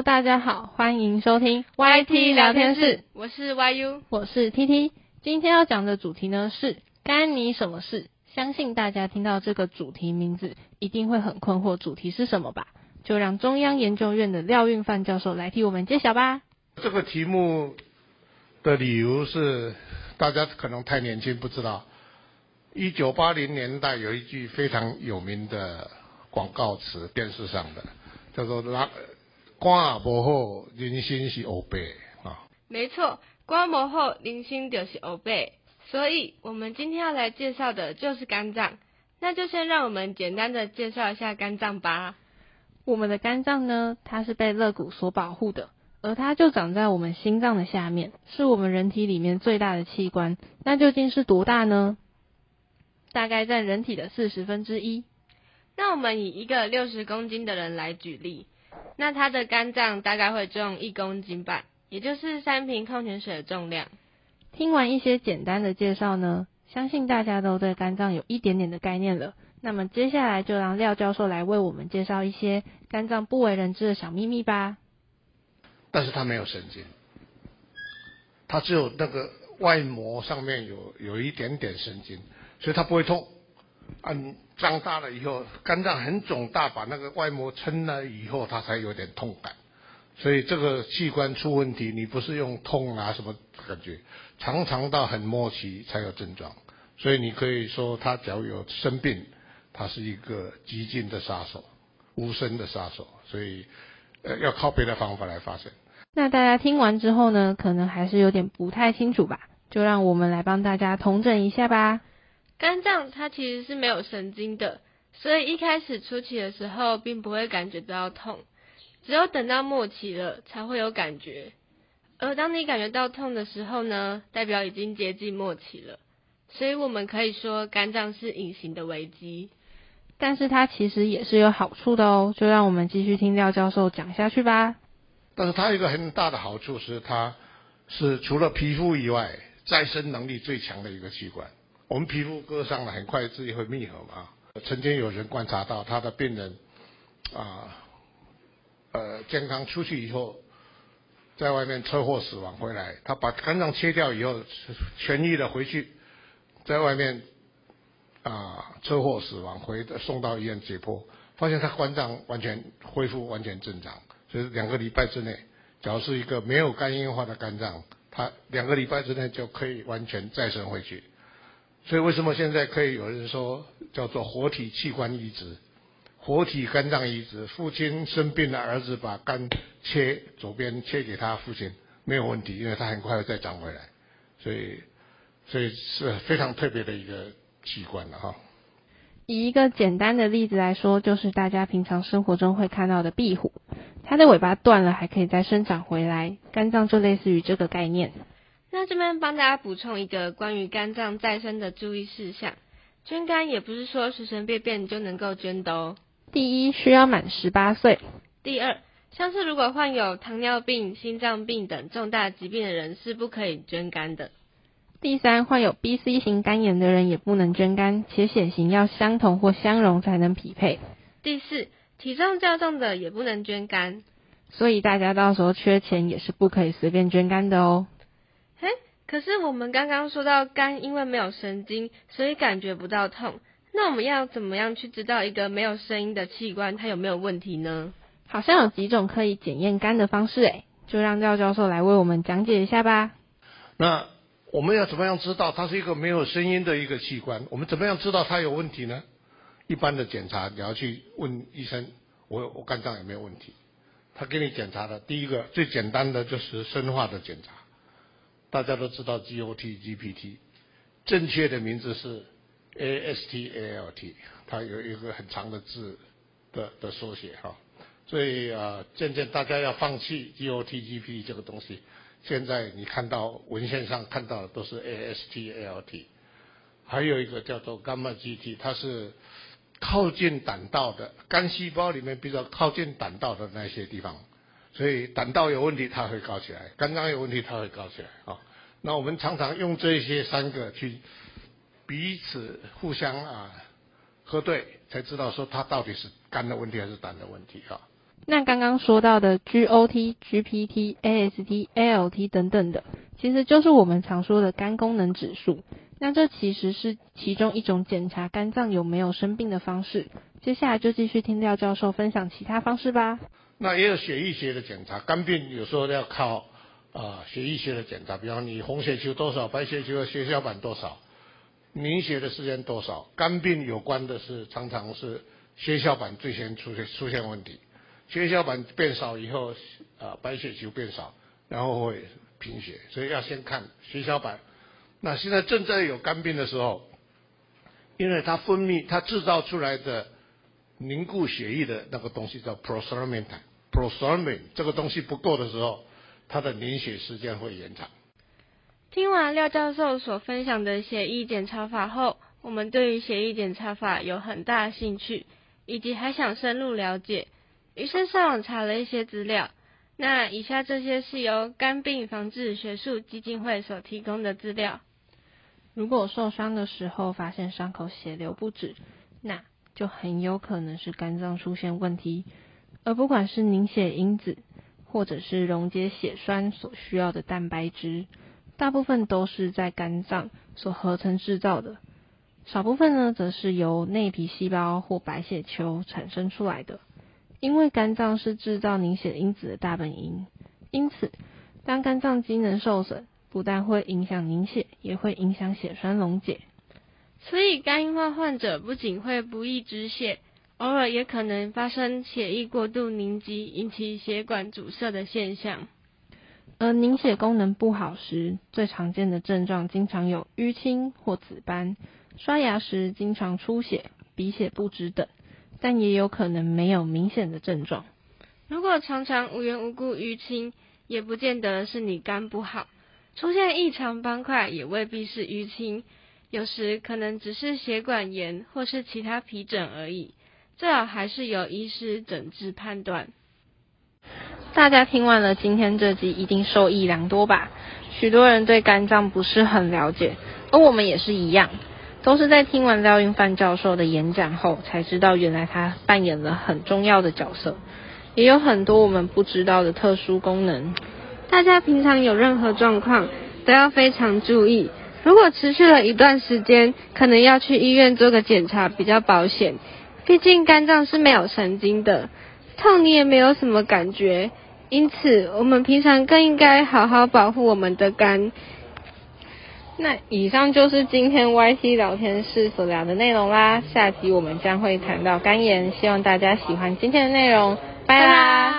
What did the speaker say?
Hello，大家好，欢迎收听 YT 聊天室，我是 YU，我是 TT。今天要讲的主题呢是干你什么事？相信大家听到这个主题名字，一定会很困惑，主题是什么吧？就让中央研究院的廖运范教授来替我们揭晓吧。这个题目的理由是，大家可能太年轻不知道，一九八零年代有一句非常有名的广告词，电视上的叫做“拉官不好，人心是欧贝”啊。没错，肝不好，人心就是欧贝。所以，我们今天要来介绍的就是肝脏。那就先让我们简单的介绍一下肝脏吧。我们的肝脏呢，它是被肋骨所保护的，而它就长在我们心脏的下面，是我们人体里面最大的器官。那究竟是多大呢？大概占人体的四十分之一。那我们以一个六十公斤的人来举例，那他的肝脏大概会重一公斤半，也就是三瓶矿泉水的重量。听完一些简单的介绍呢，相信大家都对肝脏有一点点的概念了。那么接下来就让廖教授来为我们介绍一些肝脏不为人知的小秘密吧。但是它没有神经，它只有那个外膜上面有有一点点神经，所以它不会痛。啊，长大了以后，肝脏很肿大，把那个外膜撑了以后，它才有点痛感。所以这个器官出问题，你不是用痛啊什么感觉，常常到很末期才有症状。所以你可以说，他只要有生病，他是一个激进的杀手，无声的杀手。所以，呃，要靠别的方法来发生。那大家听完之后呢，可能还是有点不太清楚吧？就让我们来帮大家统整一下吧。肝脏它其实是没有神经的，所以一开始初期的时候，并不会感觉到痛。只有等到末期了，才会有感觉。而当你感觉到痛的时候呢，代表已经接近末期了。所以我们可以说，肝脏是隐形的危机。但是它其实也是有好处的哦。就让我们继续听廖教授讲下去吧。但是它有一个很大的好处是，它是除了皮肤以外，再生能力最强的一个器官。我们皮肤割伤了，很快自己会愈合嘛。曾经有人观察到，他的病人啊。呃，健康出去以后，在外面车祸死亡回来，他把肝脏切掉以后，痊愈了回去，在外面啊车祸死亡回送到医院解剖，发现他肝脏完全恢复完全正常，所以两个礼拜之内，假如是一个没有肝硬化的肝脏，他两个礼拜之内就可以完全再生回去。所以为什么现在可以有人说叫做活体器官移植？活体肝脏移植，父亲生病了，儿子把肝切左边切给他父亲，没有问题，因为他很快会再长回来，所以所以是非常特别的一个器官了哈。以一个简单的例子来说，就是大家平常生活中会看到的壁虎，它的尾巴断了还可以再生长回来，肝脏就类似于这个概念。那这边帮大家补充一个关于肝脏再生的注意事项，捐肝也不是说随随便便就能够捐的哦。第一，需要满十八岁。第二，像是如果患有糖尿病、心脏病等重大疾病的人是不可以捐肝的。第三，患有 B、C 型肝炎的人也不能捐肝，且血型要相同或相容才能匹配。第四，体重较重的也不能捐肝。所以大家到时候缺钱也是不可以随便捐肝的哦。嘿，可是我们刚刚说到肝因为没有神经，所以感觉不到痛。那我们要怎么样去知道一个没有声音的器官它有没有问题呢？好像有几种可以检验肝的方式，诶，就让廖教授来为我们讲解一下吧。那我们要怎么样知道它是一个没有声音的一个器官？我们怎么样知道它有问题呢？一般的检查，你要去问医生，我我肝脏有没有问题？他给你检查的第一个最简单的就是生化的检查，大家都知道 GOT、GPT，正确的名字是。AST-ALT，它有一个很长的字的的缩写哈，所以啊，渐渐大家要放弃 GOT-GPT 这个东西。现在你看到文献上看到的都是 AST-ALT，还有一个叫做肝脉 GT，它是靠近胆道的肝细胞里面比较靠近胆道的那些地方，所以胆道有问题它会高起来，肝脏有问题它会高起来啊。那我们常常用这些三个去。彼此互相啊核对，才知道说他到底是肝的问题还是胆的问题啊。那刚刚说到的 GOT、GPT、AST、ALT 等等的，其实就是我们常说的肝功能指数。那这其实是其中一种检查肝脏有没有生病的方式。接下来就继续听廖教授分享其他方式吧。那也有血液学的检查，肝病有时候要靠啊血液学的检查，比方你红血球多少，白血球的血小板多少，凝血的时间多少。肝病有关的是常常是血小板最先出现出现问题，血小板变少以后，啊白血球变少，然后会贫血，所以要先看血小板。那现在正在有肝病的时候，因为它分泌它制造出来的凝固血液的那个东西叫 prothrombin prostaglandin，prostaglandin 这个东西不够的时候，它的凝血时间会延长。听完廖教授所分享的血液检查法后，我们对于血液检查法有很大兴趣，以及还想深入了解，于是上网查了一些资料。那以下这些是由肝病防治学术基金会所提供的资料。如果受伤的时候发现伤口血流不止，那就很有可能是肝脏出现问题。而不管是凝血因子，或者是溶解血栓所需要的蛋白质，大部分都是在肝脏所合成制造的，少部分呢，则是由内皮细胞或白血球产生出来的。因为肝脏是制造凝血因子的大本营，因此当肝脏机能受损。不但会影响凝血，也会影响血栓溶解。所以肝硬化患者不仅会不易止血，偶尔也可能发生血液过度凝集，引起血管阻塞的现象。而凝血功能不好时，最常见的症状经常有淤青或紫斑，刷牙时经常出血、鼻血不止等，但也有可能没有明显的症状。如果常常无缘无故淤青，也不见得是你肝不好。出现异常斑块也未必是淤青，有时可能只是血管炎或是其他皮疹而已，最好还是由医师诊治判断。大家听完了今天这集，一定受益良多吧？许多人对肝脏不是很了解，而我们也是一样，都是在听完廖云范教授的演讲后，才知道原来他扮演了很重要的角色，也有很多我们不知道的特殊功能。大家平常有任何状况都要非常注意，如果持续了一段时间，可能要去医院做个检查比较保险。毕竟肝脏是没有神经的，痛你也没有什么感觉，因此我们平常更应该好好保护我们的肝。那以上就是今天 YT 聊天室所聊的内容啦，下集我们将会谈到肝炎，希望大家喜欢今天的内容，拜啦。